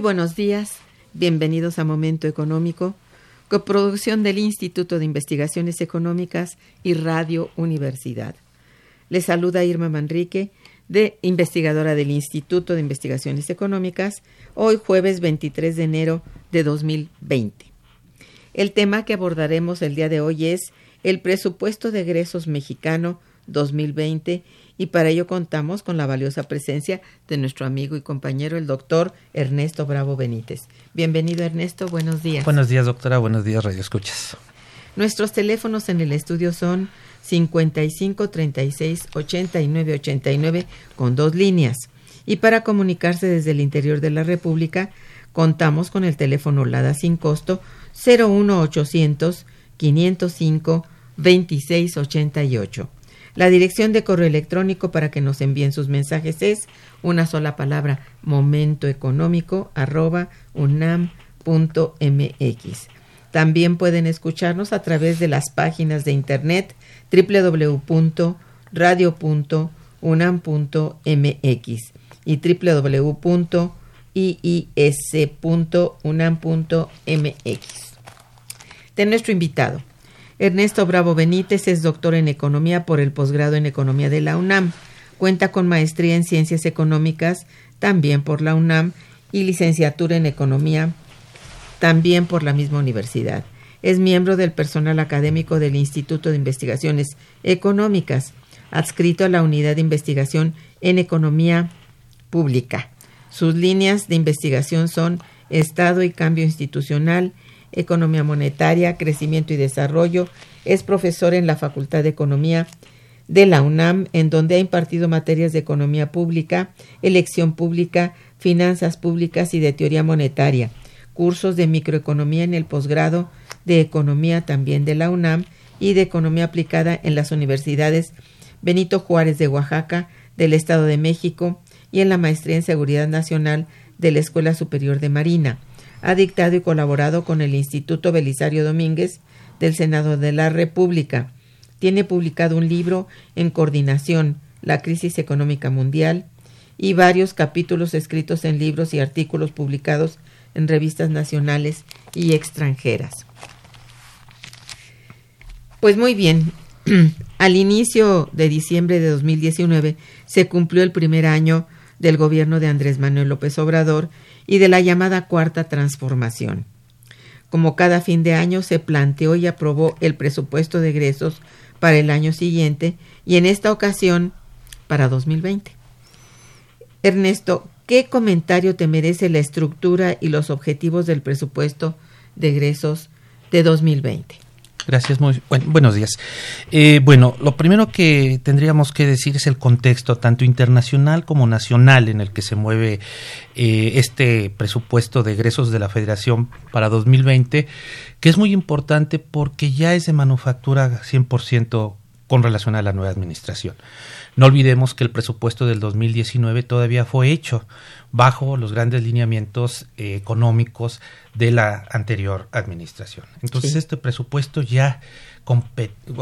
Buenos días, bienvenidos a Momento Económico, coproducción del Instituto de Investigaciones Económicas y Radio Universidad. Les saluda Irma Manrique, de investigadora del Instituto de Investigaciones Económicas, hoy jueves 23 de enero de 2020. El tema que abordaremos el día de hoy es el presupuesto de egresos mexicano 2020 y para ello contamos con la valiosa presencia de nuestro amigo y compañero, el doctor Ernesto Bravo Benítez. Bienvenido, Ernesto, buenos días. Buenos días, doctora, buenos días, Radio Escuchas. Nuestros teléfonos en el estudio son 55 36 89 89 con dos líneas. Y para comunicarse desde el interior de la República, contamos con el teléfono LADA sin costo 01800 505 2688. La dirección de correo electrónico para que nos envíen sus mensajes es una sola palabra momentoeconómico arroba unam.mx. También pueden escucharnos a través de las páginas de internet www.radio.unam.mx y www.iis.unam.mx. De nuestro invitado. Ernesto Bravo Benítez es doctor en Economía por el posgrado en Economía de la UNAM. Cuenta con maestría en Ciencias Económicas también por la UNAM y licenciatura en Economía también por la misma universidad. Es miembro del personal académico del Instituto de Investigaciones Económicas, adscrito a la Unidad de Investigación en Economía Pública. Sus líneas de investigación son Estado y Cambio Institucional, Economía Monetaria, Crecimiento y Desarrollo. Es profesor en la Facultad de Economía de la UNAM, en donde ha impartido materias de economía pública, elección pública, finanzas públicas y de teoría monetaria, cursos de microeconomía en el posgrado de economía también de la UNAM y de economía aplicada en las universidades Benito Juárez de Oaxaca, del Estado de México y en la maestría en seguridad nacional de la Escuela Superior de Marina ha dictado y colaborado con el Instituto Belisario Domínguez del Senado de la República. Tiene publicado un libro en coordinación, La crisis económica mundial, y varios capítulos escritos en libros y artículos publicados en revistas nacionales y extranjeras. Pues muy bien, al inicio de diciembre de 2019 se cumplió el primer año del gobierno de Andrés Manuel López Obrador y de la llamada Cuarta Transformación. Como cada fin de año se planteó y aprobó el presupuesto de egresos para el año siguiente y en esta ocasión para 2020. Ernesto, ¿qué comentario te merece la estructura y los objetivos del presupuesto de egresos de 2020? Gracias, muy buenos días. Eh, bueno, lo primero que tendríamos que decir es el contexto tanto internacional como nacional en el que se mueve eh, este presupuesto de egresos de la Federación para 2020, que es muy importante porque ya es de manufactura 100% con relación a la nueva administración. No olvidemos que el presupuesto del 2019 todavía fue hecho bajo los grandes lineamientos eh, económicos de la anterior administración. Entonces este presupuesto ya,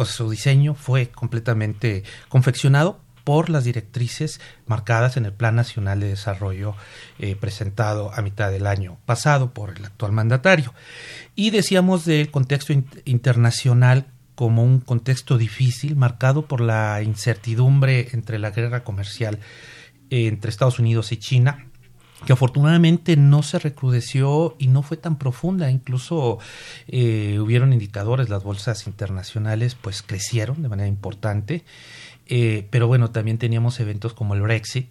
su diseño fue completamente confeccionado por las directrices marcadas en el Plan Nacional de Desarrollo eh, presentado a mitad del año pasado por el actual mandatario. Y decíamos del contexto internacional como un contexto difícil, marcado por la incertidumbre entre la guerra comercial eh, entre Estados Unidos y China, que afortunadamente no se recrudeció y no fue tan profunda. Incluso eh, hubieron indicadores, las bolsas internacionales pues crecieron de manera importante. Eh, pero bueno, también teníamos eventos como el Brexit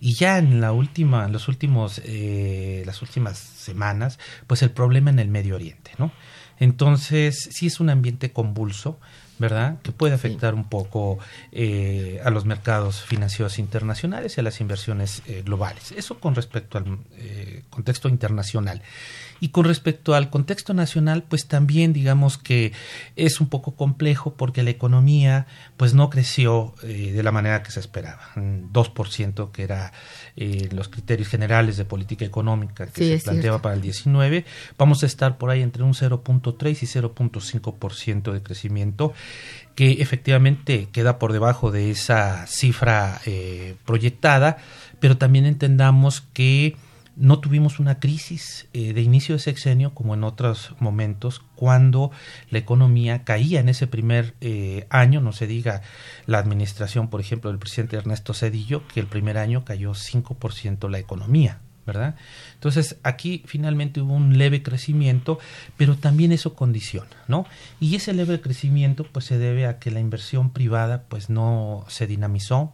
y ya en la última, en los últimos, las últimas semanas, pues el problema en el Medio Oriente, ¿no? Entonces, sí es un ambiente convulso, ¿verdad? Que puede afectar un poco eh, a los mercados financieros internacionales y a las inversiones eh, globales. Eso con respecto al eh, contexto internacional. Y con respecto al contexto nacional, pues también digamos que es un poco complejo porque la economía pues no creció eh, de la manera que se esperaba. 2% que era eh, los criterios generales de política económica que se planteaba para el 19, vamos a estar por ahí entre un 0.3 y 0.5% de crecimiento que efectivamente queda por debajo de esa cifra eh, proyectada, pero también entendamos que no tuvimos una crisis eh, de inicio de sexenio como en otros momentos cuando la economía caía en ese primer eh, año, no se diga la administración, por ejemplo, del presidente Ernesto Cedillo, que el primer año cayó 5% la economía. ¿verdad? Entonces aquí finalmente hubo un leve crecimiento, pero también eso condiciona, ¿no? Y ese leve crecimiento pues se debe a que la inversión privada pues no se dinamizó,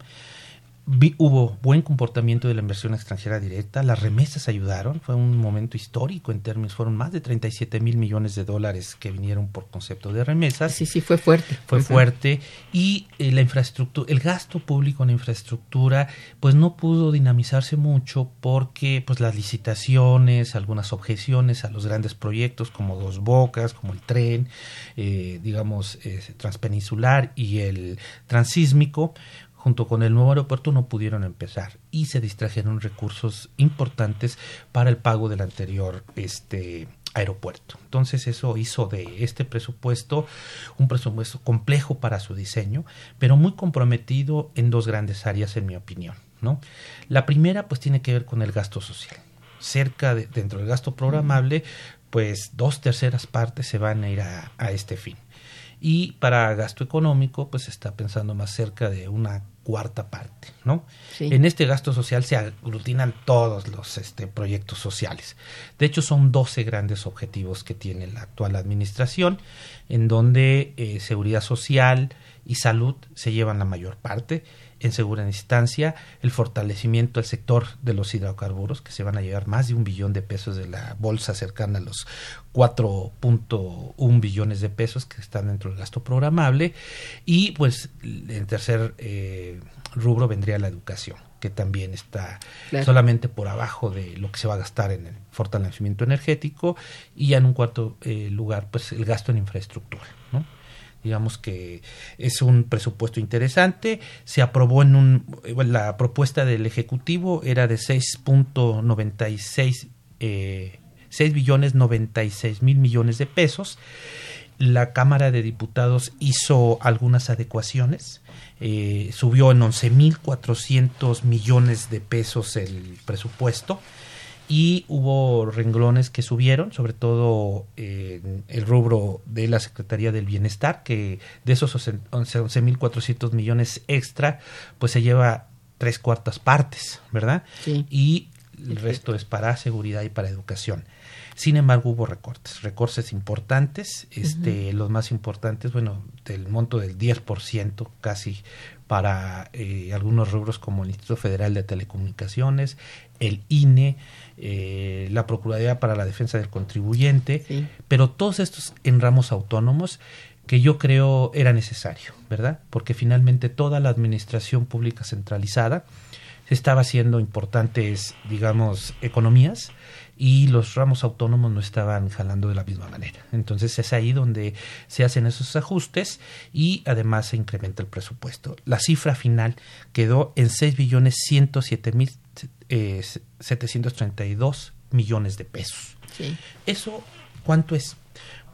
hubo buen comportamiento de la inversión extranjera directa, las remesas ayudaron, fue un momento histórico en términos, fueron más de 37 mil millones de dólares que vinieron por concepto de remesas. Sí, sí, fue fuerte. Fue fuerte y eh, la infraestructura, el gasto público en infraestructura, pues no pudo dinamizarse mucho porque pues las licitaciones, algunas objeciones a los grandes proyectos como Dos Bocas, como el tren, eh, digamos, eh, transpeninsular y el transísmico, junto con el nuevo aeropuerto no pudieron empezar y se distrajeron recursos importantes para el pago del anterior este aeropuerto. Entonces eso hizo de este presupuesto un presupuesto complejo para su diseño, pero muy comprometido en dos grandes áreas en mi opinión, ¿no? La primera pues tiene que ver con el gasto social. Cerca de, dentro del gasto programable, pues dos terceras partes se van a ir a, a este fin y para gasto económico pues está pensando más cerca de una cuarta parte, ¿no? En este gasto social se aglutinan todos los este, proyectos sociales. De hecho, son 12 grandes objetivos que tiene la actual administración, en donde eh, seguridad social y salud se llevan la mayor parte en segura instancia, el fortalecimiento del sector de los hidrocarburos, que se van a llevar más de un billón de pesos de la bolsa cercana a los 4.1 billones de pesos que están dentro del gasto programable. Y pues en tercer eh, rubro vendría la educación que también está solamente por abajo de lo que se va a gastar en el fortalecimiento energético y en un cuarto eh, lugar pues el gasto en infraestructura. ¿no? Digamos que es un presupuesto interesante. Se aprobó en un. la propuesta del Ejecutivo era de 6.96. Eh, 6 billones 96 mil millones de pesos. La Cámara de Diputados hizo algunas adecuaciones. Eh, subió en 11.400 millones de pesos el presupuesto y hubo renglones que subieron, sobre todo en el rubro de la Secretaría del Bienestar, que de esos 11.400 millones extra, pues se lleva tres cuartas partes, ¿verdad? Sí. Y el resto es para seguridad y para educación. Sin embargo, hubo recortes, recortes importantes, este, los más importantes, bueno, del monto del 10% casi para eh, algunos rubros como el Instituto Federal de Telecomunicaciones, el INE, eh, la Procuraduría para la Defensa del Contribuyente, pero todos estos en ramos autónomos que yo creo era necesario, ¿verdad? Porque finalmente toda la administración pública centralizada estaba haciendo importantes, digamos, economías y los ramos autónomos no estaban jalando de la misma manera. Entonces es ahí donde se hacen esos ajustes y además se incrementa el presupuesto. La cifra final quedó en 6 billones 107 mil eh, 732 millones de pesos. Sí. ¿Eso cuánto es?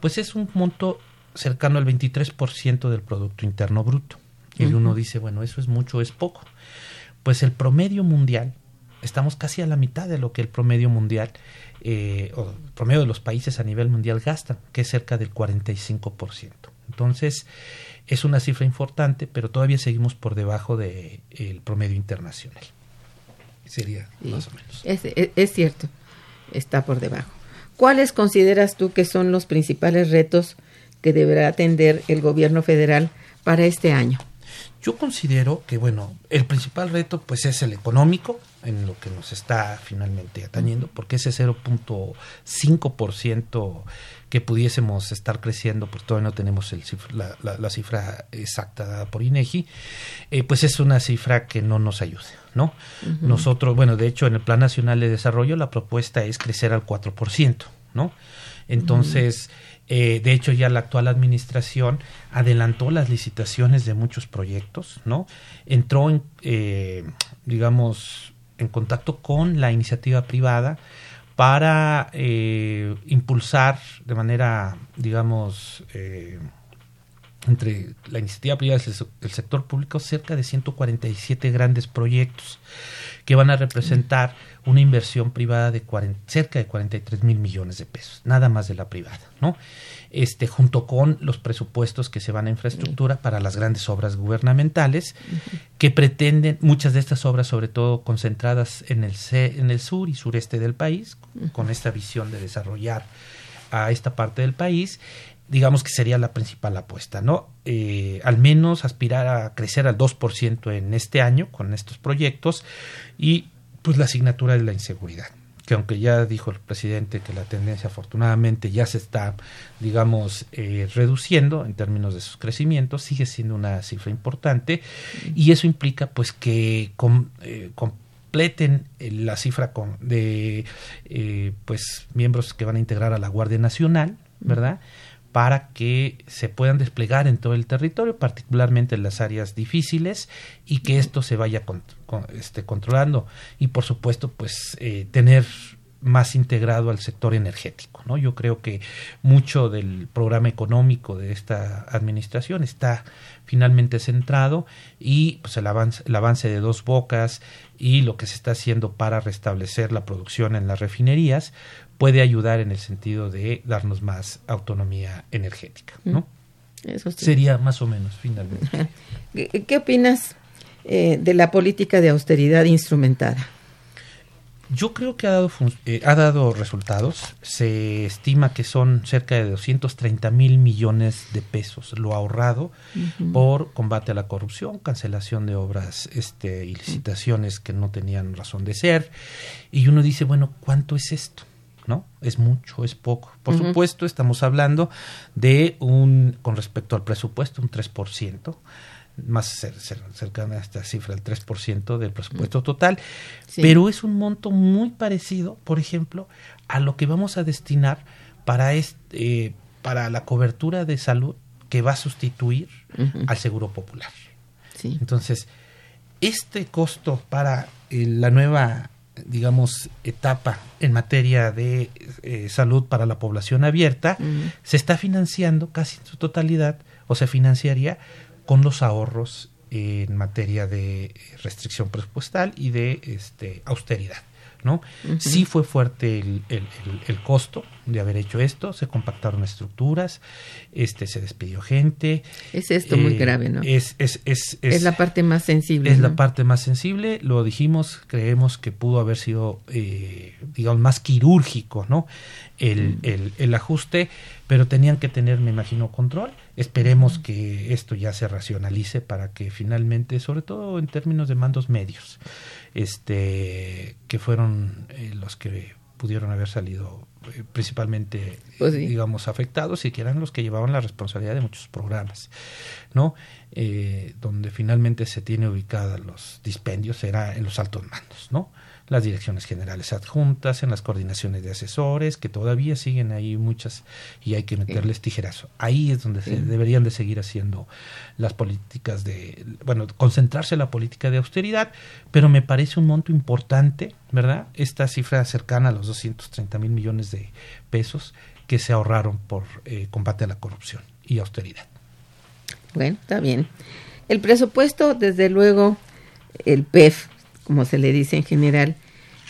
Pues es un monto cercano al 23% del Producto Interno Bruto. Y uno dice, bueno, eso es mucho, es poco. Pues el promedio mundial, estamos casi a la mitad de lo que el promedio mundial, eh, o el promedio de los países a nivel mundial gastan, que es cerca del 45%. Entonces, es una cifra importante, pero todavía seguimos por debajo del promedio internacional. Sería más o menos. Es, es- es cierto, está por debajo. ¿Cuáles consideras tú que son los principales retos que deberá atender el gobierno federal para este año? Yo considero que, bueno, el principal reto pues es el económico, en lo que nos está finalmente atañendo, porque ese 0.5% que pudiésemos estar creciendo, pues todavía no tenemos el cifra- la, la- la cifra exacta dada por INEGI, eh, pues es una cifra que no nos ayuda, ¿no? Nosotros, bueno, de hecho en el Plan Nacional de Desarrollo la propuesta es crecer al 4%, ¿no? Entonces, eh, de hecho, ya la actual administración adelantó las licitaciones de muchos proyectos, ¿no? Entró, en, eh, digamos, en contacto con la iniciativa privada para eh, impulsar de manera, digamos, eh, entre la iniciativa privada y el se- el sector público cerca de 147 grandes proyectos que van a representar una inversión privada de 40 cerca de 43 mil millones de pesos, nada más de la privada, ¿no? Este, junto con los presupuestos que se van a infraestructura para las grandes obras gubernamentales que pretenden, muchas de estas obras sobre todo concentradas en el, en el sur y sureste del país, con esta visión de desarrollar a esta parte del país, digamos que sería la principal apuesta, ¿no? Eh, al menos aspirar a crecer al 2% en este año con estos proyectos y pues la asignatura de la inseguridad que aunque ya dijo el presidente que la tendencia afortunadamente ya se está, digamos, eh, reduciendo en términos de sus crecimientos, sigue siendo una cifra importante y eso implica pues que com- eh, completen eh, la cifra con- de eh, pues miembros que van a integrar a la Guardia Nacional, ¿verdad? Para que se puedan desplegar en todo el territorio, particularmente en las áreas difíciles, y que esto se vaya con- con- este, controlando. Y por supuesto, pues eh, tener más integrado al sector energético, ¿no? Yo creo que mucho del programa económico de esta administración está finalmente centrado y pues el avance, el avance de dos bocas y lo que se está haciendo para restablecer la producción en las refinerías puede ayudar en el sentido de darnos más autonomía energética, ¿no? Eso sí. Sería más o menos finalmente. ¿Qué, opinas eh, de la política de austeridad instrumentada? Yo creo que ha dado, eh, ha dado resultados. Se estima que son cerca de 230 mil millones de pesos lo ahorrado por combate a la corrupción, cancelación de obras este, y licitaciones que no tenían razón de ser. Y uno dice, bueno, ¿cuánto es esto? ¿No? ¿Es mucho? ¿Es poco? Por supuesto, estamos hablando de un, con respecto al presupuesto, un 3%, más cer- cer- cercana a esta cifra, el 3% del presupuesto total. Sí. Pero es un monto muy parecido, por ejemplo, a lo que vamos a destinar para, este, eh, para la cobertura de salud que va a sustituir al Seguro Popular. Sí. Entonces, este costo para eh, la nueva, digamos, etapa en materia de eh, salud para la población abierta se está financiando casi en su totalidad o se financiaría con los ahorros en materia de restricción presupuestal y de este, austeridad. ¿No? Sí fue fuerte el, el- el- el costo de haber hecho esto, se compactaron estructuras, este, se despidió gente. Es esto muy Eh, grave, ¿no? Es, es, es, Es, la parte más sensible. es la parte más sensible, lo dijimos, creemos que pudo haber sido, eh, digamos, más quirúrgico, ¿no? El, el, el ajuste, pero tenían que tener, me imagino, control. Esperemos que esto ya se racionalice para que finalmente, sobre todo en términos de mandos medios, este, que fueron eh, los que pudieron haber salido eh, principalmente, Pues sí. digamos, afectados y que eran los que llevaban la responsabilidad de muchos programas, ¿no? Eh, donde finalmente se tiene ubicada los dispendios era en los altos mandos, ¿no? Las direcciones generales adjuntas, en las coordinaciones de asesores, que todavía siguen ahí muchas y hay que meterles tijerazo. Ahí es donde se deberían de seguir haciendo las políticas de, bueno, concentrarse en la política de austeridad, pero me parece un monto importante, ¿verdad? Esta cifra cercana a los 230 mil millones de pesos que se ahorraron por eh, combate a la corrupción y austeridad. Bueno, está bien. El presupuesto, desde luego, el PEF, como se le dice en general,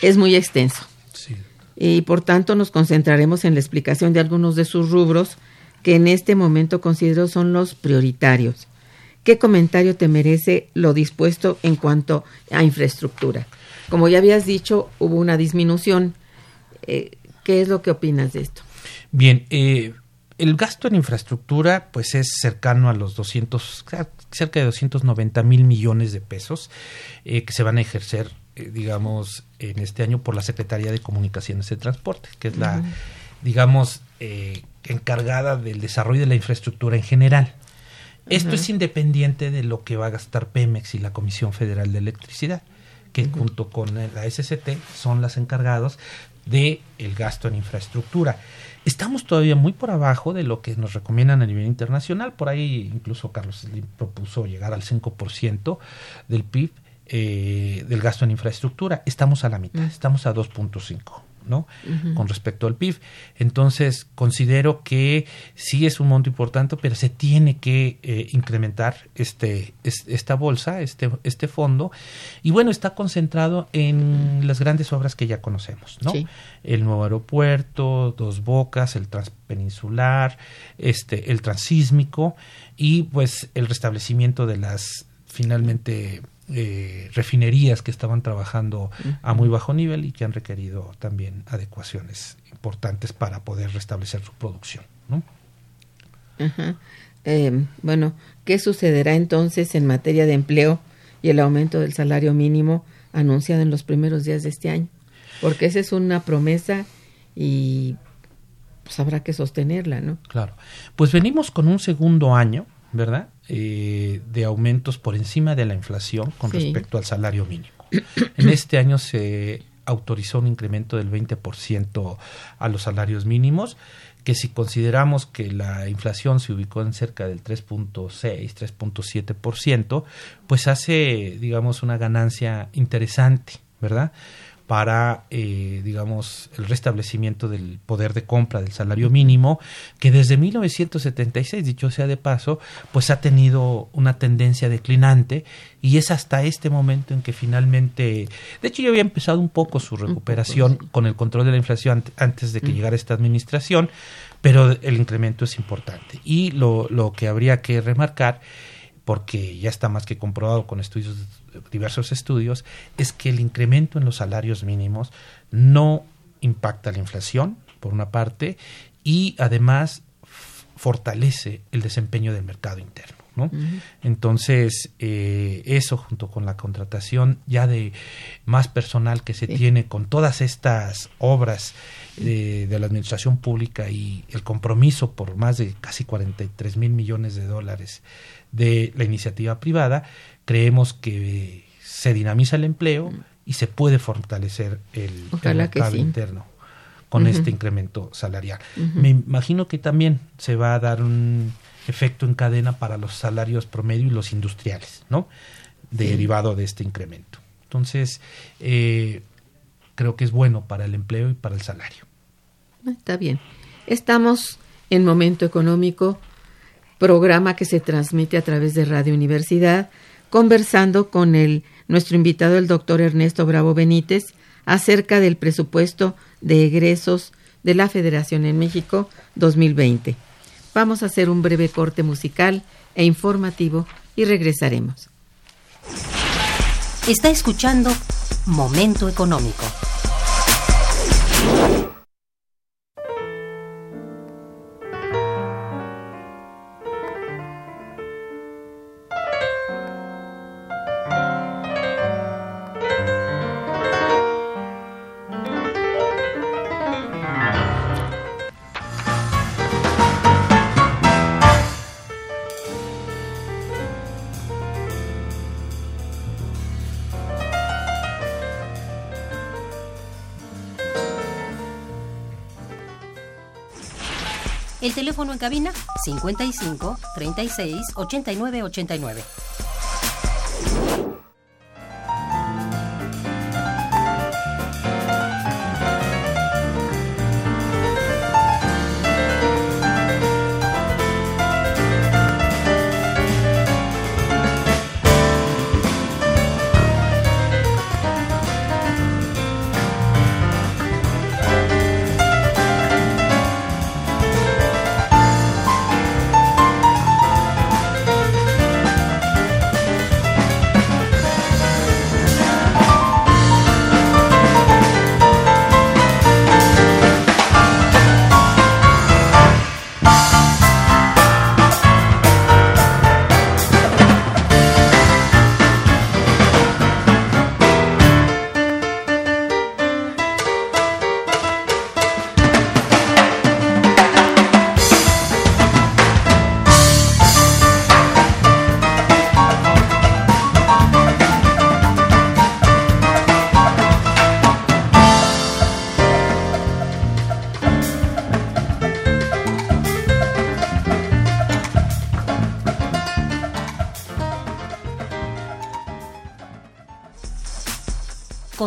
es muy extenso. Sí. y por tanto nos concentraremos en la explicación de algunos de sus rubros que en este momento considero son los prioritarios. ¿Qué comentario te merece lo dispuesto en cuanto a infraestructura? Como ya habías dicho, hubo una disminución. Eh, ¿Qué es lo que opinas de esto? Bien, eh, el gasto en infraestructura pues es cercano a los 200, cerca de 290 mil millones de pesos eh, que se van a ejercer, eh, digamos, en este año por la Secretaría de Comunicaciones y Transporte, que es la, digamos, eh, encargada del desarrollo de la infraestructura en general. Esto es independiente de lo que va a gastar Pemex y la Comisión Federal de Electricidad, que junto con la SCT son las encargados de el gasto en infraestructura. Estamos todavía muy por abajo de lo que nos recomiendan a nivel internacional. Por ahí incluso Carlos Slim propuso llegar al 5% del PIB eh, del gasto en infraestructura. Estamos a la mitad, estamos a 2.5. ¿no? Con respecto al PIB. Entonces, considero que sí es un monto importante, pero se tiene que eh, incrementar este, es- esta bolsa, este, este fondo. Y bueno, está concentrado en las grandes obras que ya conocemos, ¿no? Sí. El nuevo aeropuerto, Dos Bocas, el transpeninsular, este, el transísmico y pues el restablecimiento de las finalmente eh, refinerías que estaban trabajando a muy bajo nivel y que han requerido también adecuaciones importantes para poder restablecer su producción. ¿no? Ajá. Eh, bueno, ¿qué sucederá entonces en materia de empleo y el aumento del salario mínimo anunciado en los primeros días de este año? Porque esa es una promesa y pues habrá que sostenerla, ¿no? Claro. Pues venimos con un segundo año, ¿verdad? Eh, de aumentos por encima de la inflación con Sí. respecto al salario mínimo. En este año se autorizó un incremento del 20% a los salarios mínimos, que si consideramos que la inflación se ubicó en cerca del 3.6, 3.7%, pues hace, digamos, una ganancia interesante, ¿verdad? Para, eh, digamos, el restablecimiento del poder de compra del salario mínimo, que desde 1976, dicho sea de paso, pues ha tenido una tendencia declinante y es hasta este momento en que finalmente, de hecho ya había empezado un poco su recuperación sí. con el control de la inflación ant- antes de que llegara esta administración, pero el incremento es importante. Y lo, lo que habría que remarcar porque ya está más que comprobado con estudios diversos estudios es que el incremento en los salarios mínimos no impacta la inflación por una parte y además fortalece el desempeño del mercado interno ¿no? entonces eh, eso junto con la contratación ya de más personal que se Sí. tiene con todas estas obras de, de la administración pública y el compromiso por más de casi 43 mil millones de dólares de la iniciativa privada, creemos que se dinamiza el empleo y se puede fortalecer el, el mercado sí. interno con este incremento salarial. Me imagino que también se va a dar un efecto en cadena para los salarios promedio y los industriales, ¿no? Derivado de este incremento. Entonces, eh, creo que es bueno para el empleo y para el salario. Ah, Está bien. Estamos en Momento Económico, programa que se transmite a través de Radio Universidad, conversando con el, nuestro invitado, el doctor Ernesto Bravo Benítez, acerca del presupuesto de egresos de la Federación en México 2020. Vamos a hacer un breve corte musical e informativo y regresaremos. Está escuchando Momento Económico. Cabina 55 36 89 89.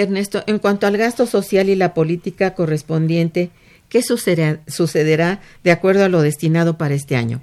Ernesto, en cuanto al gasto social y la política correspondiente, ¿qué sucederá, sucederá de acuerdo a lo destinado para este año?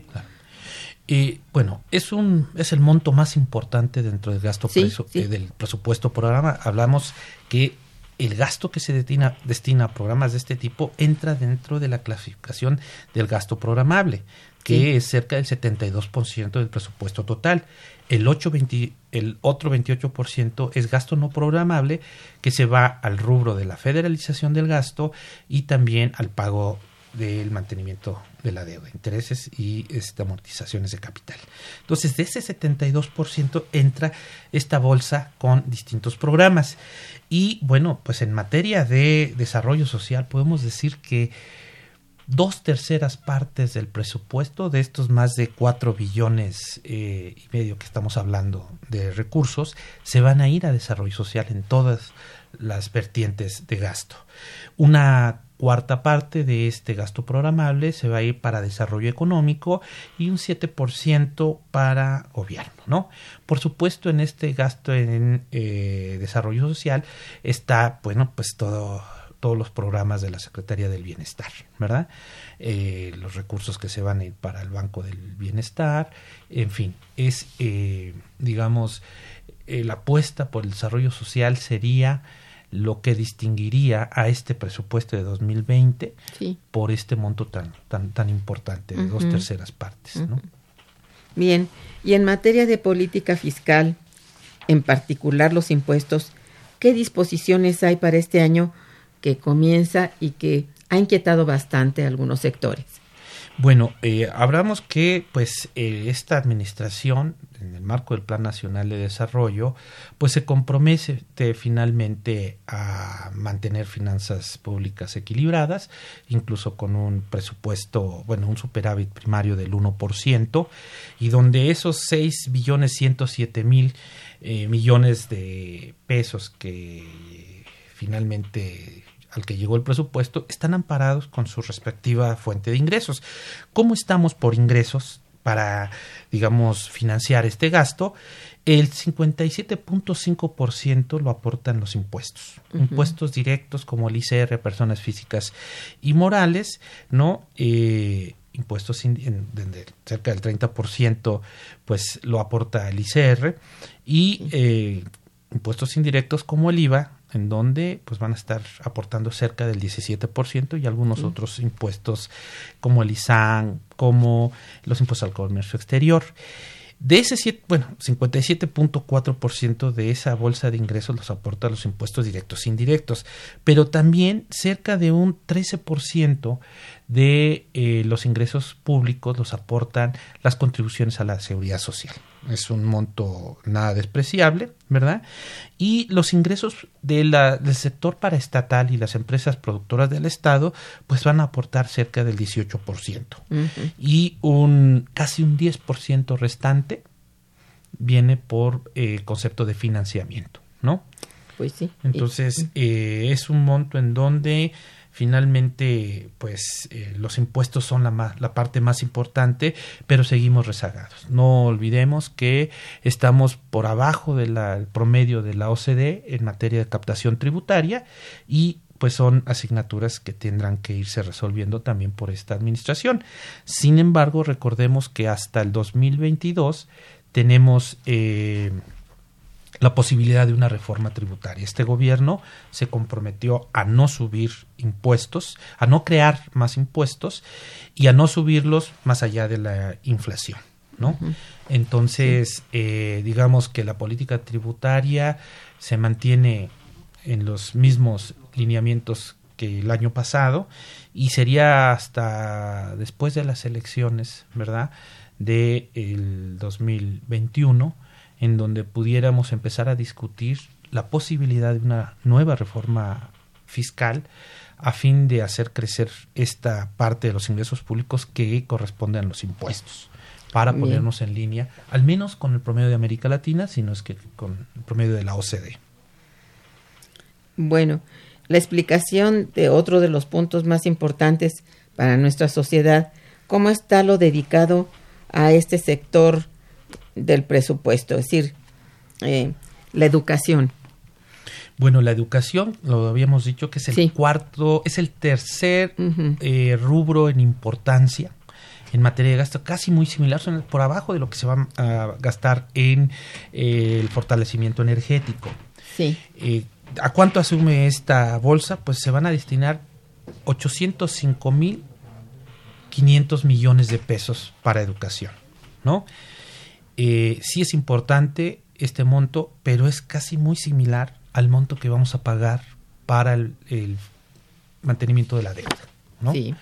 Y bueno, es un es el monto más importante dentro del gasto Sí, presu- sí. eh, del presupuesto programa. Hablamos que el gasto que se destina, destina a programas de este tipo entra dentro de la clasificación del gasto programable, que Sí. es cerca del 72% del presupuesto total. El, 8, 20 el otro 28% es gasto no programable, que se va al rubro de la federalización del gasto y también al pago del mantenimiento de la deuda, intereses y este, amortizaciones de capital. Entonces, de ese 72% entra esta bolsa con distintos programas. Y bueno, pues en materia de desarrollo social podemos decir que dos terceras partes del presupuesto de estos más de cuatro billones eh, y medio que estamos hablando de recursos se van a ir a desarrollo social en todas las vertientes de gasto. Una cuarta parte de este gasto programable se va a ir para desarrollo económico y un 7% para gobierno, ¿no? Por supuesto, en este gasto en eh, desarrollo social está, bueno, pues todo todos los programas de la Secretaría del Bienestar, ¿verdad? Eh, los recursos que se van a ir para el Banco del Bienestar, en fin, es, eh, digamos, eh, la apuesta por el desarrollo social sería lo que distinguiría a este presupuesto de 2020 Sí. por este monto tan tan tan importante de dos terceras partes, ¿no? Bien, y en materia de política fiscal, en particular los impuestos, ¿qué disposiciones hay para este año que comienza y que ha inquietado bastante a algunos sectores? Bueno, eh, hablamos que pues eh, esta administración, en el marco del Plan Nacional de Desarrollo, pues se compromete finalmente a mantener finanzas públicas equilibradas, incluso con un presupuesto, bueno, un superávit primario del 1%, y donde esos 6 billones 107 mil eh, millones de pesos que finalmente al que llegó el presupuesto están amparados con su respectiva fuente de ingresos. ¿Cómo estamos por ingresos para, digamos, financiar este gasto? El 57.5% lo aportan los impuestos. Impuestos directos como el ICR, personas físicas y morales, ¿no? Eh, impuestos in- en, cerca del 30% pues lo aporta el ICR y eh, impuestos indirectos como el IVA en donde pues van a estar aportando cerca del 17% y algunos otros impuestos como el ISAN, como los impuestos al comercio exterior. De ese siete, bueno, 57.4% de esa bolsa de ingresos los aporta los impuestos directos e indirectos, pero también cerca de un 13% de eh, los ingresos públicos los aportan las contribuciones a la seguridad social. Es un monto nada despreciable, ¿verdad? Y los ingresos de la, del sector paraestatal y las empresas productoras del Estado, pues van a aportar cerca del 18%. Y un casi un 10% restante viene por eh, concepto de financiamiento, ¿no? Pues sí. Entonces, eh, es un monto en donde finalmente pues eh, los impuestos son la, la parte más importante pero seguimos rezagados no olvidemos que estamos por abajo del promedio de la OCDE en materia de captación tributaria y pues son asignaturas que tendrán que irse resolviendo también por esta administración. Sin embargo, recordemos que hasta el 2022 tenemos eh, la posibilidad de una reforma tributaria. Este gobierno se comprometió a no subir impuestos, a no crear más impuestos y a no subirlos más allá de la inflación, ¿no? Entonces, eh, digamos que la política tributaria se mantiene en los mismos lineamientos que el año pasado y sería hasta después de las elecciones, ¿verdad? De el 2021 en donde pudiéramos empezar a discutir la posibilidad de una nueva reforma fiscal a fin de hacer crecer esta parte de los ingresos públicos que corresponden a los impuestos para ponernos en línea, al menos con el promedio de América Latina, sino es que con el promedio de la OCDE. Bueno, la explicación de otro de los puntos más importantes para nuestra sociedad, cómo está lo dedicado a este sector del presupuesto, es decir, eh, la educación. Bueno, la educación, lo habíamos dicho que es el cuarto, es el tercer eh, rubro en importancia en materia de gasto, casi muy similar, son por abajo de lo que se va a gastar en eh, el fortalecimiento energético. Sí. ¿A cuánto asume esta bolsa? Pues se van a destinar 805 mil 500 millones de pesos para educación, ¿no? Eh, sí es importante este monto, pero es casi muy similar al monto que vamos a pagar para el, mantenimiento de la deuda. ¿no? Sí.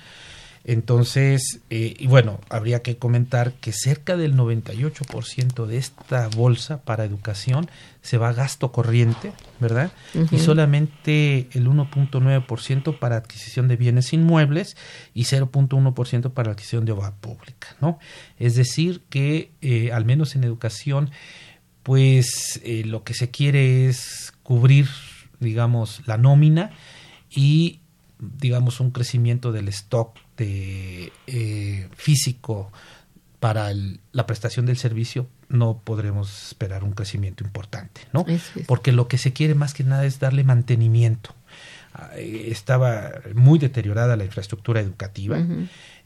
Entonces, eh, y bueno, habría que comentar que cerca del 98% de esta bolsa para educación se va a gasto corriente, ¿verdad? Y solamente el 1.9% para adquisición de bienes inmuebles y 0.1% para adquisición de obra pública, ¿no? Es decir, que eh, al menos en educación, pues eh, lo que se quiere es cubrir, digamos, la nómina y digamos un crecimiento del stock de eh, físico para la prestación del servicio no podremos esperar un crecimiento importante, ¿no? Porque lo que se quiere más que nada es darle mantenimiento. Ah, eh, estaba muy deteriorada la infraestructura educativa,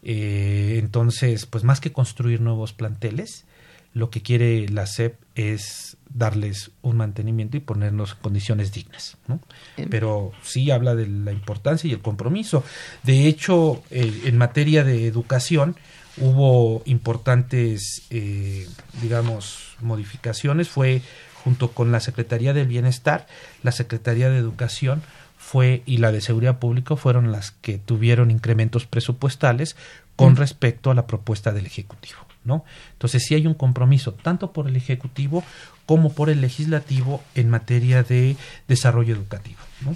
eh, entonces, pues más que construir nuevos planteles, lo que quiere la SEP es darles un mantenimiento y ponernos condiciones dignas. ¿no? Em. Pero sí habla de la importancia y el compromiso. De hecho, eh, en materia de educación hubo importantes, eh, digamos, modificaciones. Fue junto con la Secretaría del Bienestar, la Secretaría de Educación fue y la de Seguridad Pública fueron las que tuvieron incrementos presupuestales con respecto a la propuesta del Ejecutivo. ¿No? Entonces sí hay un compromiso tanto por el Ejecutivo como por el Legislativo en materia de desarrollo educativo. ¿no?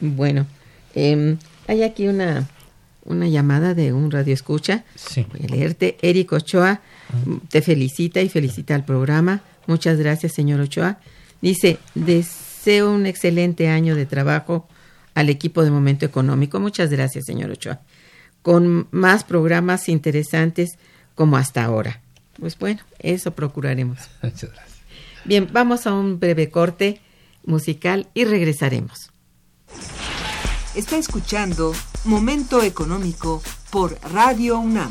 Bueno, eh, hay aquí una, una llamada de un radio escucha. Sí. Voy a leerte. Eric Ochoa te felicita y felicita al programa. Muchas gracias, señor Ochoa. Dice, deseo un excelente año de trabajo al equipo de Momento Económico. Muchas gracias, señor Ochoa con más programas interesantes como hasta ahora. Pues bueno, eso procuraremos. Muchas gracias. Bien, vamos a un breve corte musical y regresaremos. Está escuchando Momento Económico por Radio UNAM.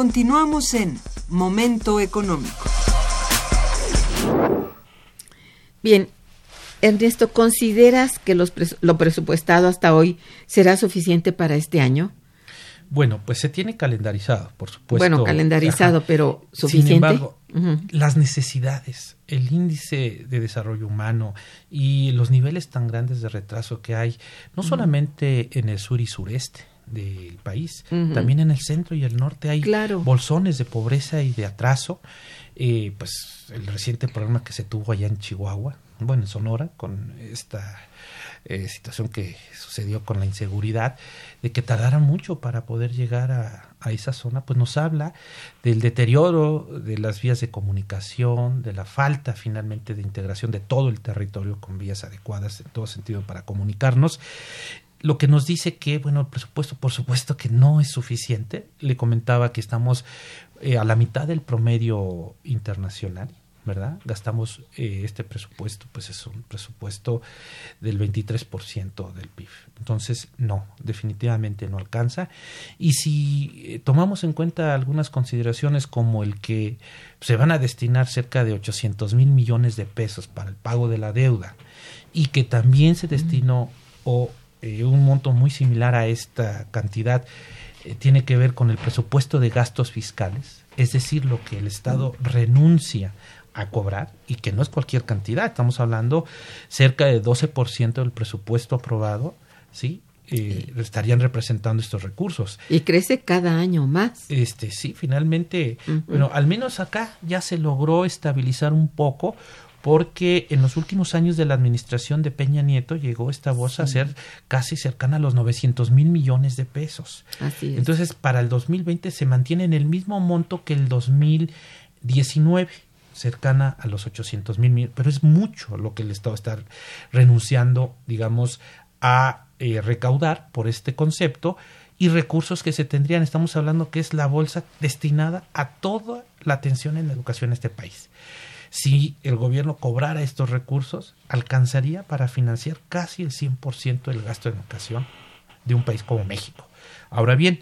Continuamos en Momento Económico. Bien, Ernesto, ¿consideras que los pres- lo presupuestado hasta hoy será suficiente para este año? Bueno, pues se tiene calendarizado, por supuesto. bueno, calendarizado, Ajá. pero Sin suficiente. embargo, Ujú. las necesidades, el índice de desarrollo humano y los niveles tan grandes de retraso que hay, no solamente en el sur y sureste del país, también en el centro y el norte hay Claro. bolsones de pobreza y de atraso. Eh, pues el reciente problema que se tuvo allá en Chihuahua, bueno, en Sonora, con esta eh, situación que sucedió con la inseguridad, de que tardaran mucho para poder llegar a, a esa zona, pues nos habla del deterioro de las vías de comunicación, de la falta finalmente de integración de todo el territorio con vías adecuadas en todo sentido para comunicarnos lo que nos dice que, bueno, el presupuesto, por supuesto que no es suficiente. Le comentaba que estamos eh, a la mitad del promedio internacional, ¿verdad? Gastamos eh, este presupuesto, pues es un presupuesto del 23% del PIB. Entonces, no, definitivamente no alcanza. Y si eh, tomamos en cuenta algunas consideraciones como el que se van a destinar cerca de 800 mil millones de pesos para el pago de la deuda y que también se destinó o eh, un monto muy similar a esta cantidad eh, tiene que ver con el presupuesto de gastos fiscales, es decir, lo que el Estado renuncia a cobrar y que no es cualquier cantidad, estamos hablando cerca de 12% del presupuesto aprobado, ¿sí? Eh, estarían representando estos recursos. Y crece cada año más. Este, sí, finalmente, bueno, al menos acá ya se logró estabilizar un poco porque en los últimos años de la administración de Peña Nieto llegó esta bolsa a ser casi cercana a los 900 mil millones de pesos. Así es. Entonces, para el 2020 se mantiene en el mismo monto que el 2019, cercana a los 800 mil millones, pero es mucho lo que el Estado está renunciando, digamos, a eh, recaudar por este concepto y recursos que se tendrían, estamos hablando que es la bolsa destinada a toda la atención en la educación en este país. Si el gobierno cobrara estos recursos, alcanzaría para financiar casi el 100% del gasto en educación de un país como México. Ahora bien,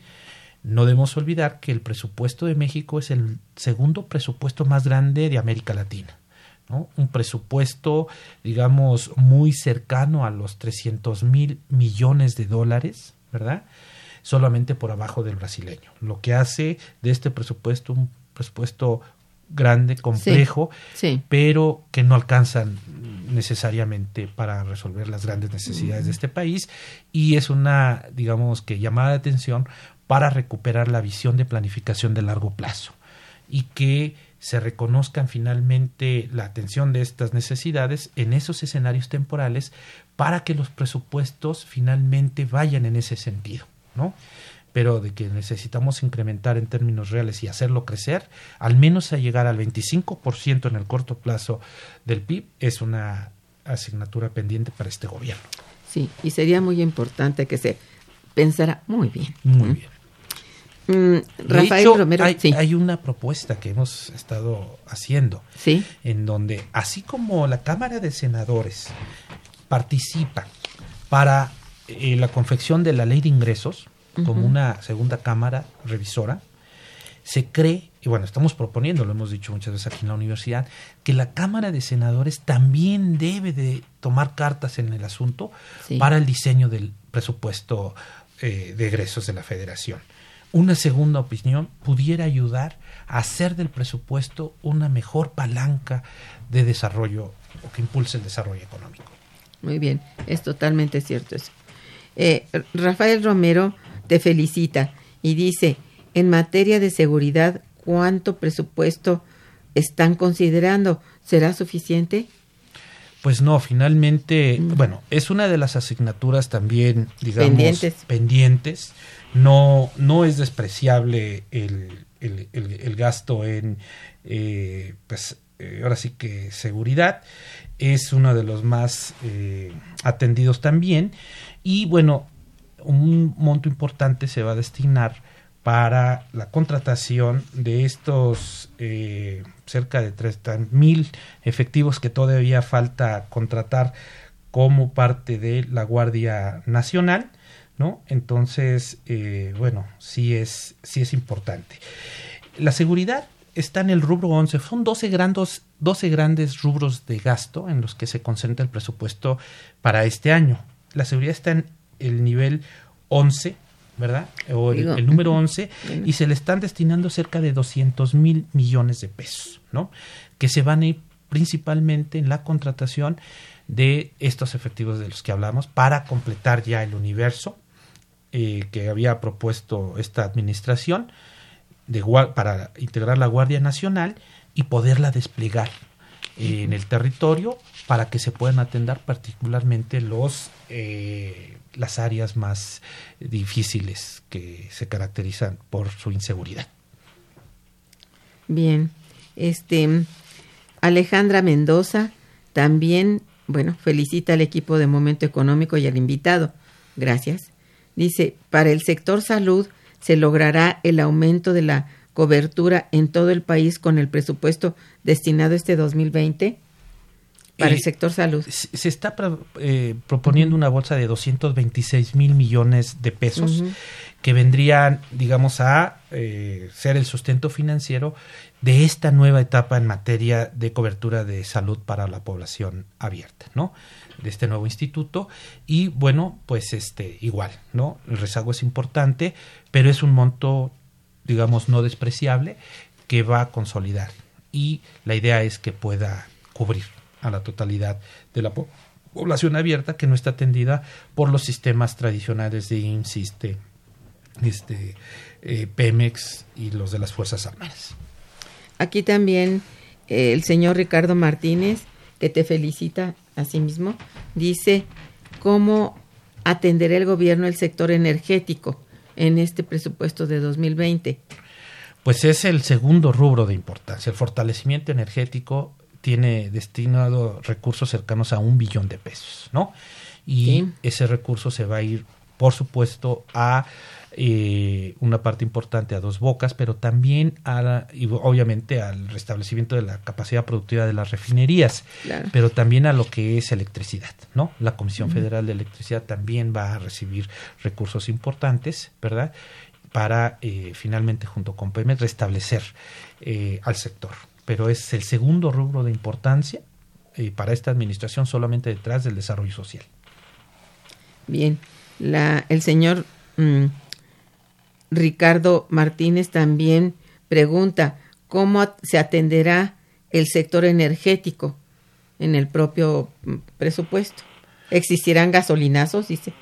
no debemos olvidar que el presupuesto de México es el segundo presupuesto más grande de América Latina. ¿no? Un presupuesto, digamos, muy cercano a los 300 mil millones de dólares, ¿verdad? Solamente por abajo del brasileño. Lo que hace de este presupuesto un presupuesto grande, complejo, Sí. pero que no alcanzan necesariamente para resolver las grandes necesidades de este país y es una, digamos que llamada de atención para recuperar la visión de planificación de largo plazo y que se reconozcan finalmente la atención de estas necesidades en esos escenarios temporales para que los presupuestos finalmente vayan en ese sentido, ¿no? Pero de que necesitamos incrementar en términos reales y hacerlo crecer, al menos a llegar al 25% en el corto plazo del PIB, es una asignatura pendiente para este gobierno. Sí, y sería muy importante que se pensara muy bien. Muy bien. Mm, De Rafael hecho, Romero, hay, sí, hay una propuesta que hemos estado haciendo sí, en donde, así como la Cámara de Senadores participa para eh, la confección de la ley de ingresos, como una segunda Cámara revisora, se cree, y bueno, estamos proponiendo, lo hemos dicho muchas veces aquí en la universidad, que la Cámara de Senadores también debe de tomar cartas en el asunto Sí. para el diseño del presupuesto eh, de egresos de la Federación. una segunda opinión pudiera ayudar a hacer del presupuesto una mejor palanca de desarrollo o que impulse el desarrollo económico. Muy bien, es totalmente cierto eso. Eh, Rafael Romero te felicita y dice, en materia de seguridad, ¿cuánto presupuesto están considerando? ¿Será suficiente? Pues no, finalmente, mm. bueno, es una de las asignaturas también, digamos, pendientes. pendientes. No, no es despreciable el, el, gasto en, eh, pues, eh, ahora sí que seguridad. Es uno de los más eh, atendidos también. Y bueno, un monto importante se va a destinar para la contratación de estos eh, cerca de 30 mil efectivos que todavía falta contratar como parte de la Guardia Nacional, ¿no? Entonces, eh, bueno, sí es, sí es importante. La seguridad está en el rubro 11, son 12 grandes, 12 grandes rubros de gasto en los que se concentra el presupuesto para este año. La seguridad está en el nivel 11 ¿verdad? O el, número 11, y se le están destinando cerca de 200 mil millones de pesos, ¿no? Que se van a ir principalmente en la contratación de estos efectivos de los que hablamos para completar ya el universo eh, que había propuesto esta administración de, para integrar la Guardia Nacional y poderla desplegar en el territorio para que se puedan atender particularmente los eh, las áreas más difíciles que se caracterizan por su inseguridad. Bien, este Alejandra Mendoza también, bueno, felicita al equipo de Momento Económico y al invitado. Gracias. Dice, para el sector salud se logrará el aumento de la cobertura en todo el país con el presupuesto destinado este 2020 para el sector salud. Se está eh, proponiendo una bolsa de 226 mil millones de pesos que vendrían, digamos, a eh, ser el sustento financiero de esta nueva etapa en materia de cobertura de salud para la población abierta, ¿no? De este nuevo instituto. Y bueno, pues este, igual, ¿no? El rezago es importante, pero es un monto, digamos, no despreciable que va a consolidar. Y la idea es que pueda cubrir a la totalidad de la población abierta que no está atendida por los sistemas tradicionales de INSISTE, este, eh, Pemex y los de las Fuerzas Armadas. Aquí también eh, el señor Ricardo Martínez, que te felicita a sí mismo, dice cómo atenderá el gobierno el sector energético en este presupuesto de 2020. Pues es el segundo rubro de importancia, el fortalecimiento energético tiene destinado recursos cercanos a un billón de pesos, ¿no? Y ese recurso se va a ir, por supuesto, a eh, una parte importante a dos bocas, pero también a y obviamente al restablecimiento de la capacidad productiva de las refinerías, pero también a lo que es electricidad, ¿no? La Comisión Federal de Electricidad también va a recibir recursos importantes, ¿verdad? Para eh, finalmente, junto con Pemex, restablecer eh, al sector pero es el segundo rubro de importancia eh, para esta administración solamente detrás del desarrollo social. Bien, la, el señor mm, Ricardo Martínez también pregunta cómo se atenderá el sector energético en el propio mm, presupuesto. ¿Existirán gasolinazos? Dice.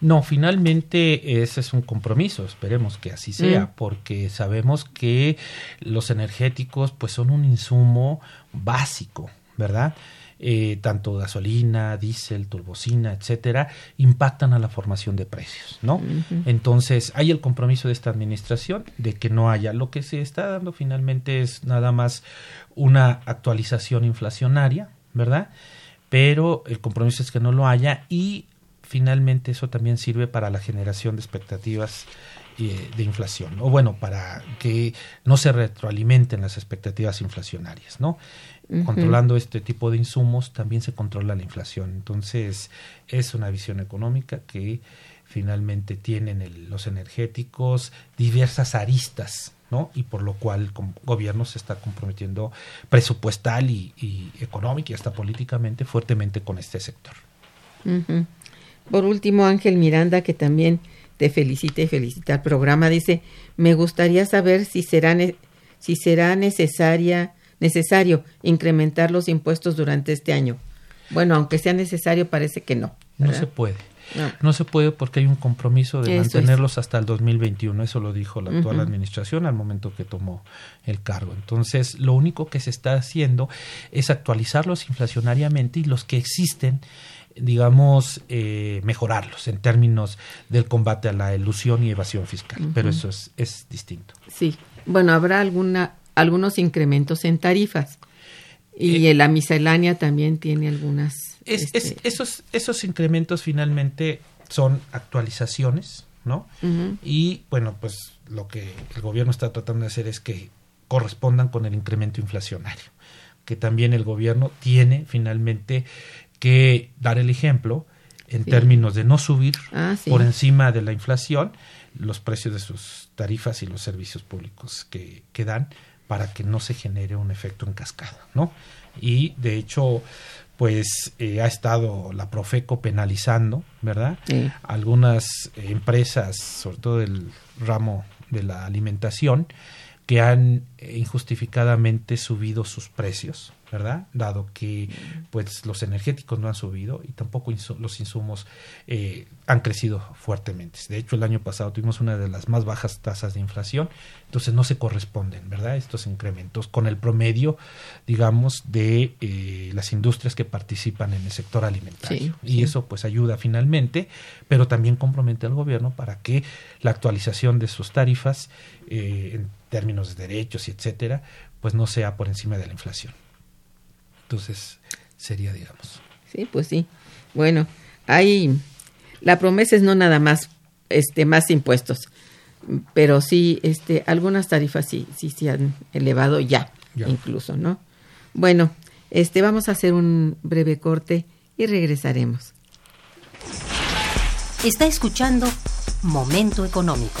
No, finalmente ese es un compromiso, esperemos que así sea, mm. porque sabemos que los energéticos pues son un insumo básico, ¿verdad? Eh, tanto gasolina, diésel, turbocina, etcétera, impactan a la formación de precios, ¿no? Entonces, hay el compromiso de esta administración de que no haya. Lo que se está dando finalmente es nada más una actualización inflacionaria, ¿verdad? Pero el compromiso es que no lo haya y finalmente eso también sirve para la generación de expectativas eh, de inflación, o bueno, para que no se retroalimenten las expectativas inflacionarias, ¿no? Controlando este tipo de insumos también se controla la inflación. Entonces, es una visión económica que finalmente tienen los energéticos diversas aristas, ¿no? Y por lo cual el gobierno se está comprometiendo presupuestal y, y económica y hasta políticamente fuertemente con este sector. Por último, Ángel Miranda, que también te felicita y felicita al programa. Dice, me gustaría saber si será, si será necesaria, necesario incrementar los impuestos durante este año. Bueno, aunque sea necesario, parece que no. No se puede. No. se puede porque hay un compromiso de mantenerlos hasta el 2021. Eso lo dijo la actual administración al momento que tomó el cargo. Entonces, lo único que se está haciendo es actualizarlos inflacionariamente y los que existen digamos, eh, mejorarlos en términos del combate a la ilusión y evasión fiscal. Pero eso es, es distinto. Sí. Bueno, habrá alguna, algunos incrementos en tarifas. Y eh, la miscelánea también tiene algunas. este... esos, esos incrementos finalmente son actualizaciones, ¿no? Y bueno, pues lo que el gobierno está tratando de hacer es que correspondan con el incremento inflacionario, que también el gobierno tiene finalmente que dar el ejemplo en términos de no subir ah, por encima de la inflación los precios de sus tarifas y los servicios públicos que, que dan para que no se genere un efecto en cascada, ¿no? Y de hecho, pues eh, ha estado la Profeco penalizando, ¿verdad? Algunas empresas, sobre todo del ramo de la alimentación, que han eh, injustificadamente subido sus precios, ¿verdad? Dado que pues los energéticos no han subido y tampoco los insumos eh, han crecido fuertemente. De hecho, el año pasado tuvimos una de las más bajas tasas de inflación, entonces no se corresponden, ¿verdad? Estos incrementos con el promedio, digamos, de eh, las industrias que participan en el sector alimentario. y eso pues ayuda finalmente, pero también compromete al gobierno para que la actualización de sus tarifas eh, en términos de derechos y etcétera, pues no sea por encima de la inflación. Entonces, sería, digamos. Sí, pues sí. Bueno, hay la promesa es no nada más este más impuestos, pero sí este algunas tarifas sí sí se han elevado ya, incluso, ¿no? Bueno, este vamos a hacer un breve corte y regresaremos. Está escuchando Momento Económico.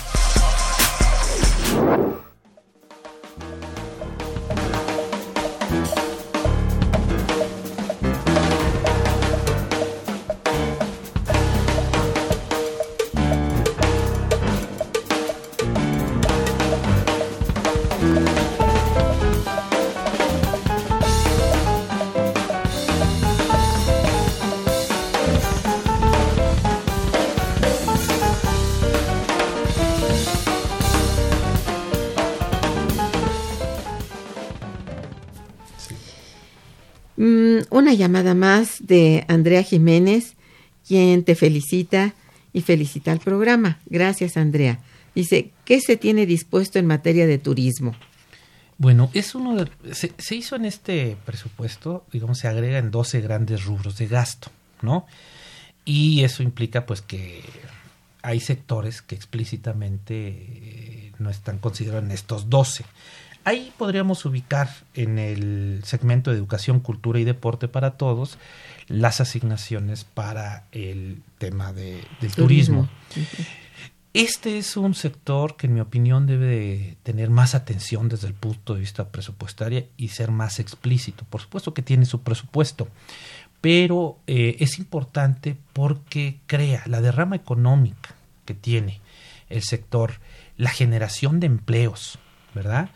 Llamada más de Andrea Jiménez, quien te felicita y felicita al programa. Gracias, Andrea. Dice, ¿qué se tiene dispuesto en materia de turismo? Bueno, es uno de, se, se hizo en este presupuesto, digamos, se agrega en 12 grandes rubros de gasto, ¿no? Y eso implica pues que hay sectores que explícitamente eh, no están considerados en estos 12. Ahí podríamos ubicar en el segmento de educación, cultura y deporte para todos las asignaciones para el tema de, del turismo. Este es un sector que en mi opinión debe de tener más atención desde el punto de vista presupuestario y ser más explícito. Por supuesto que tiene su presupuesto, pero eh, es importante porque crea la derrama económica que tiene el sector, la generación de empleos, ¿verdad?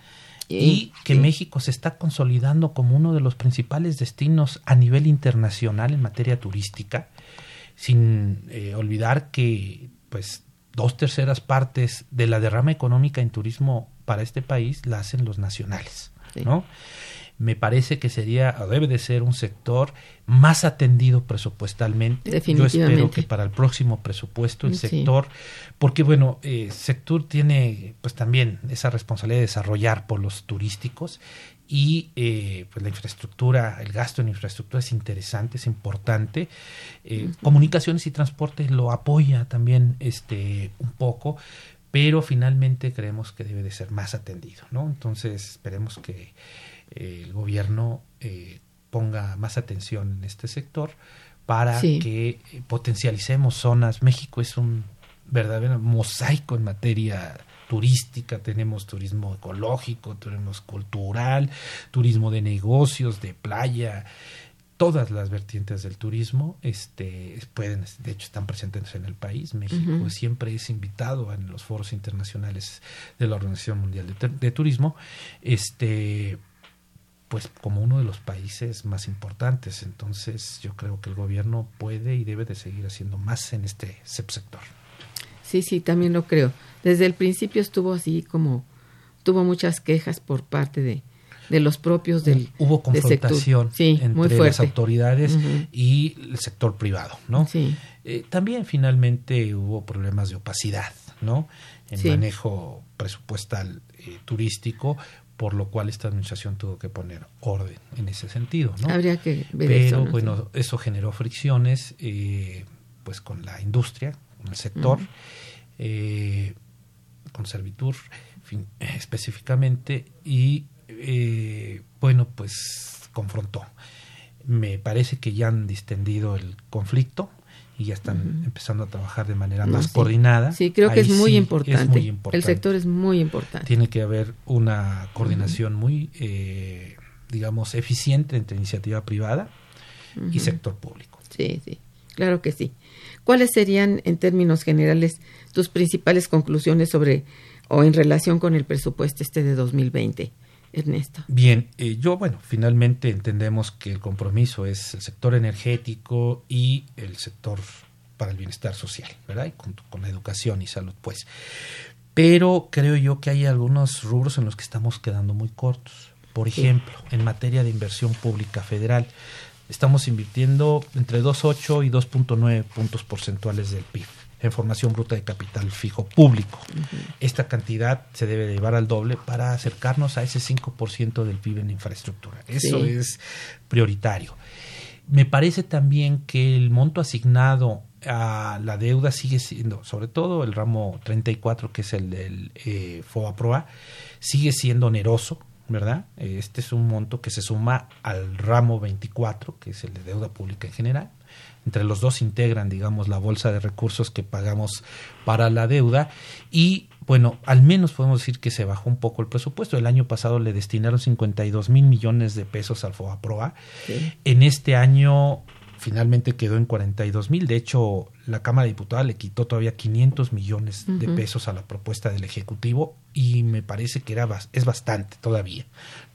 Y que. México se está consolidando como uno de los principales destinos a nivel internacional en materia turística, sin eh, olvidar que pues dos terceras partes de la derrama económica en turismo para este país la hacen los nacionales, Sí. ¿no? Me parece que sería o debe de ser un sector más atendido presupuestalmente. Yo espero que para el próximo presupuesto el Sí. sector, porque bueno, eh, sector tiene pues también esa responsabilidad de desarrollar polos turísticos y eh, pues la infraestructura, el gasto en infraestructura es interesante, es importante. Eh, Comunicaciones y transporte lo apoya también este un poco, pero finalmente creemos que debe de ser más atendido, ¿no? Entonces esperemos que eh, el gobierno eh, ponga más atención en este sector para Sí. que eh, potencialicemos zonas. México es un verdadero mosaico en materia turística, tenemos turismo ecológico, tenemos cultural, turismo de negocios, de playa, todas las vertientes del turismo este pueden de hecho están presentes en el país. México siempre es invitado en los foros internacionales de la Organización Mundial de, de Turismo. Este pues como uno de los países más importantes entonces yo creo que el gobierno puede y debe de seguir haciendo más en este subsector Sí, sí, también lo creo. Desde el principio estuvo así como, tuvo muchas quejas por parte de, de los propios del hubo del sector. confrontación Sí, entre muy las autoridades y el sector privado no Sí, Eh, también finalmente hubo problemas de opacidad, ¿no? En Sí. manejo presupuestal eh, turístico, por lo cual esta administración tuvo que poner orden en ese sentido, ¿no? habría que ver Pero eso. ¿no? bueno, eso generó fricciones, eh, pues con la industria, con el sector, eh, con Servitur fin- específicamente, y eh, bueno, pues confrontó. Me parece que ya han distendido el conflicto y ya están empezando a trabajar de manera No, más sí. coordinada. Sí, creo que es muy, importante. muy importante. El sector es muy importante. Tiene que haber una coordinación muy, eh, digamos, eficiente entre iniciativa privada y sector público. Sí, sí, claro que sí. ¿Cuáles serían, en términos generales, tus principales conclusiones sobre o en relación con el presupuesto este de 2020, Ernesto? Bien, eh, yo, bueno, finalmente entendemos que el compromiso es el sector energético y el sector para el bienestar social, ¿verdad? Y con, con la educación y salud, pues. Pero creo yo que hay algunos rubros en los que estamos quedando muy cortos. Por Sí. ejemplo, en materia de inversión pública federal, estamos invirtiendo entre 2,8 y 2,9 puntos porcentuales del PIB en formación bruta de capital fijo público. Esta cantidad se debe llevar al doble para acercarnos a ese 5% del PIB en infraestructura. Eso Sí. es prioritario. Me parece también que el monto asignado a la deuda sigue siendo, sobre todo el ramo 34, que es el del eh, FOAPROA, sigue siendo oneroso, ¿verdad? Este es un monto que se suma al ramo 24, que es el de deuda pública en general. Entre los dos integran, digamos, la bolsa de recursos que pagamos para la deuda y bueno, al menos podemos decir que se bajó un poco el presupuesto. El año pasado le destinaron 52 mil millones de pesos al FOAPROA. En este año finalmente quedó en 42 mil. De hecho, la Cámara de Diputados le quitó todavía 500 millones de pesos a la propuesta del Ejecutivo y me parece que era es bastante todavía,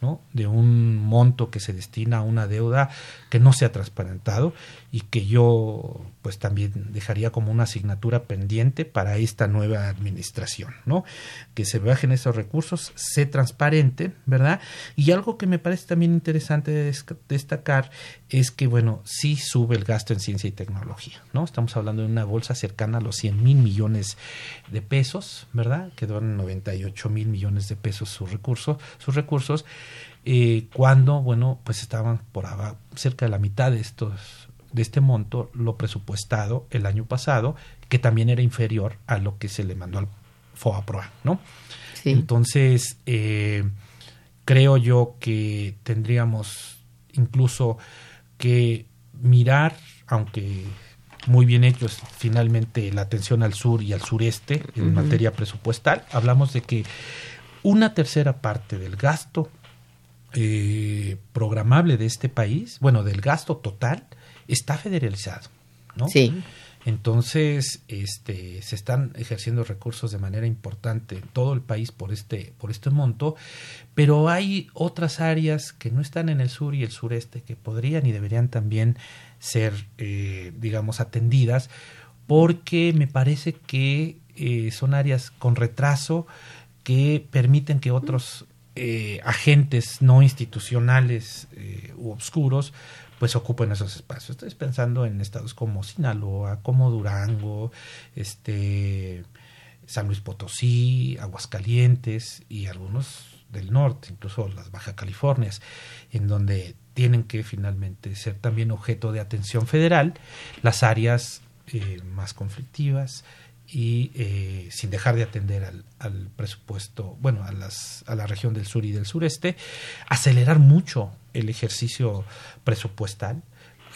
¿no? De un monto que se destina a una deuda que no se ha transparentado y que yo pues también dejaría como una asignatura pendiente para esta nueva administración, ¿no? Que se bajen esos recursos, se transparente, ¿verdad? Y algo que me parece también interesante destacar es que, bueno, sí sube el gasto en ciencia y tecnología, ¿no? Estamos hablando de una bolsa cercana a los 100 mil millones de pesos, ¿verdad? Quedó en 98 mil millones de pesos sus recursos, sus recursos, eh, cuando, bueno, pues estaban por cerca de la mitad de estos de este monto lo presupuestado el año pasado, que también era inferior a lo que se le mandó al FOAPROA, ¿no? Entonces, eh, creo yo que tendríamos incluso que mirar, aunque muy bien hechos finalmente la atención al sur y al sureste en materia presupuestal. Hablamos de que una tercera parte del gasto eh, programable de este país, bueno, del gasto total, está federalizado, ¿no? Sí. Entonces, este, se están ejerciendo recursos de manera importante en todo el país por este, por este monto, pero hay otras áreas que no están en el sur y el sureste que podrían y deberían también ser, eh, digamos, atendidas, porque me parece que eh, son áreas con retraso que permiten que otros eh, agentes no institucionales u obscuros pues ocupen esos espacios. Estoy pensando en estados como Sinaloa, como Durango, este San Luis Potosí, Aguascalientes y algunos del norte, incluso las Baja Californias, en donde tienen que finalmente ser también objeto de atención federal las áreas eh, más conflictivas y eh, sin dejar de atender al, al, presupuesto, bueno, a, las, a la región del sur y del sureste, acelerar mucho el ejercicio presupuestal.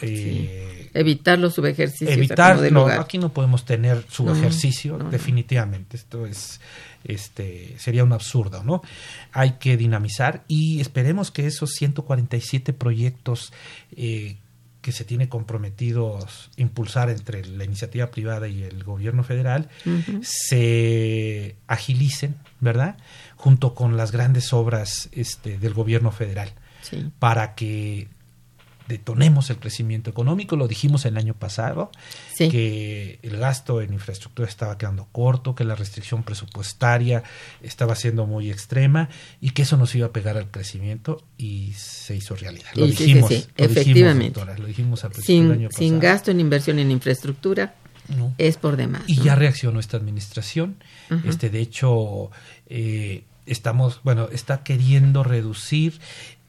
Eh, evitar los subejercicios. Evitarlo. Aquí no podemos tener subejercicio, definitivamente. Esto es, este, sería un absurdo, ¿no? Hay que dinamizar y esperemos que esos 147 proyectos eh, que se tiene comprometidos impulsar entre la iniciativa privada y el gobierno federal se agilicen, ¿verdad? Junto con las grandes obras este, del gobierno federal para que detonemos el crecimiento económico. Lo dijimos el año pasado, que el gasto en infraestructura estaba quedando corto, que la restricción presupuestaria estaba siendo muy extrema y que eso nos iba a pegar al crecimiento y se hizo realidad. Lo dijimos, efectivamente. lo dijimos al sin, año pasado. Sin gasto en inversión en infraestructura. Es por demás. Y ya reaccionó esta administración. Este, de hecho, eh, estamos, bueno, está queriendo reducir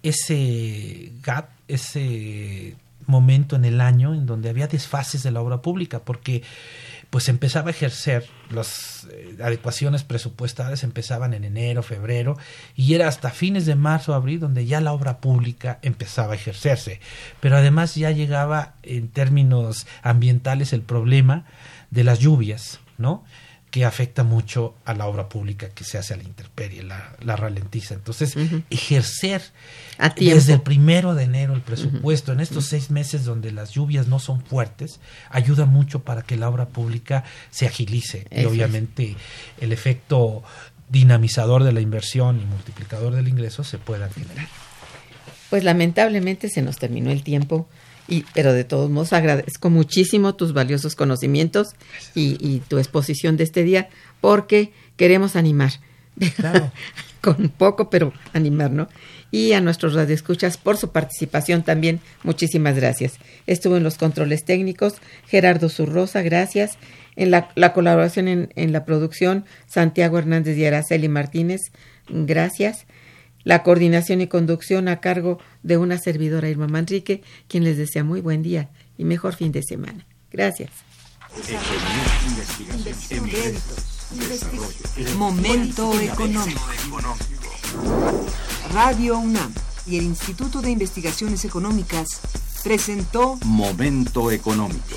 ese gap, ese momento en el año en donde había desfases de la obra pública, porque pues empezaba a ejercer las eh, adecuaciones presupuestales empezaban en enero, febrero y era hasta fines de marzo, abril donde ya la obra pública empezaba a ejercerse. Pero además ya llegaba en términos ambientales el problema de las lluvias, ¿no? Que afecta mucho a la obra pública que se hace a la intemperie, la, ralentiza. Entonces, ejercer desde el primero de enero el presupuesto en estos seis meses donde las lluvias no son fuertes, ayuda mucho para que la obra pública se agilice. y obviamente el efecto dinamizador de la inversión y multiplicador del ingreso se pueda generar. Pues lamentablemente se nos terminó el tiempo. Y, pero de todos modos agradezco muchísimo tus valiosos conocimientos y, tu exposición de este día porque queremos animar. Con poco, pero animar, ¿no? Y a nuestros radioescuchas por su participación también, muchísimas gracias. Estuvo en los controles técnicos Gerardo Zurrosa, gracias. En la, colaboración en, en, la producción, Santiago Hernández y Araceli Martínez, gracias la coordinación y conducción a cargo de una servidora Irma Manrique, quien les desea muy buen día y mejor fin de semana. Gracias. Momento económico. Radio UNAM y el Instituto de Investigaciones Económicas presentó Momento económico.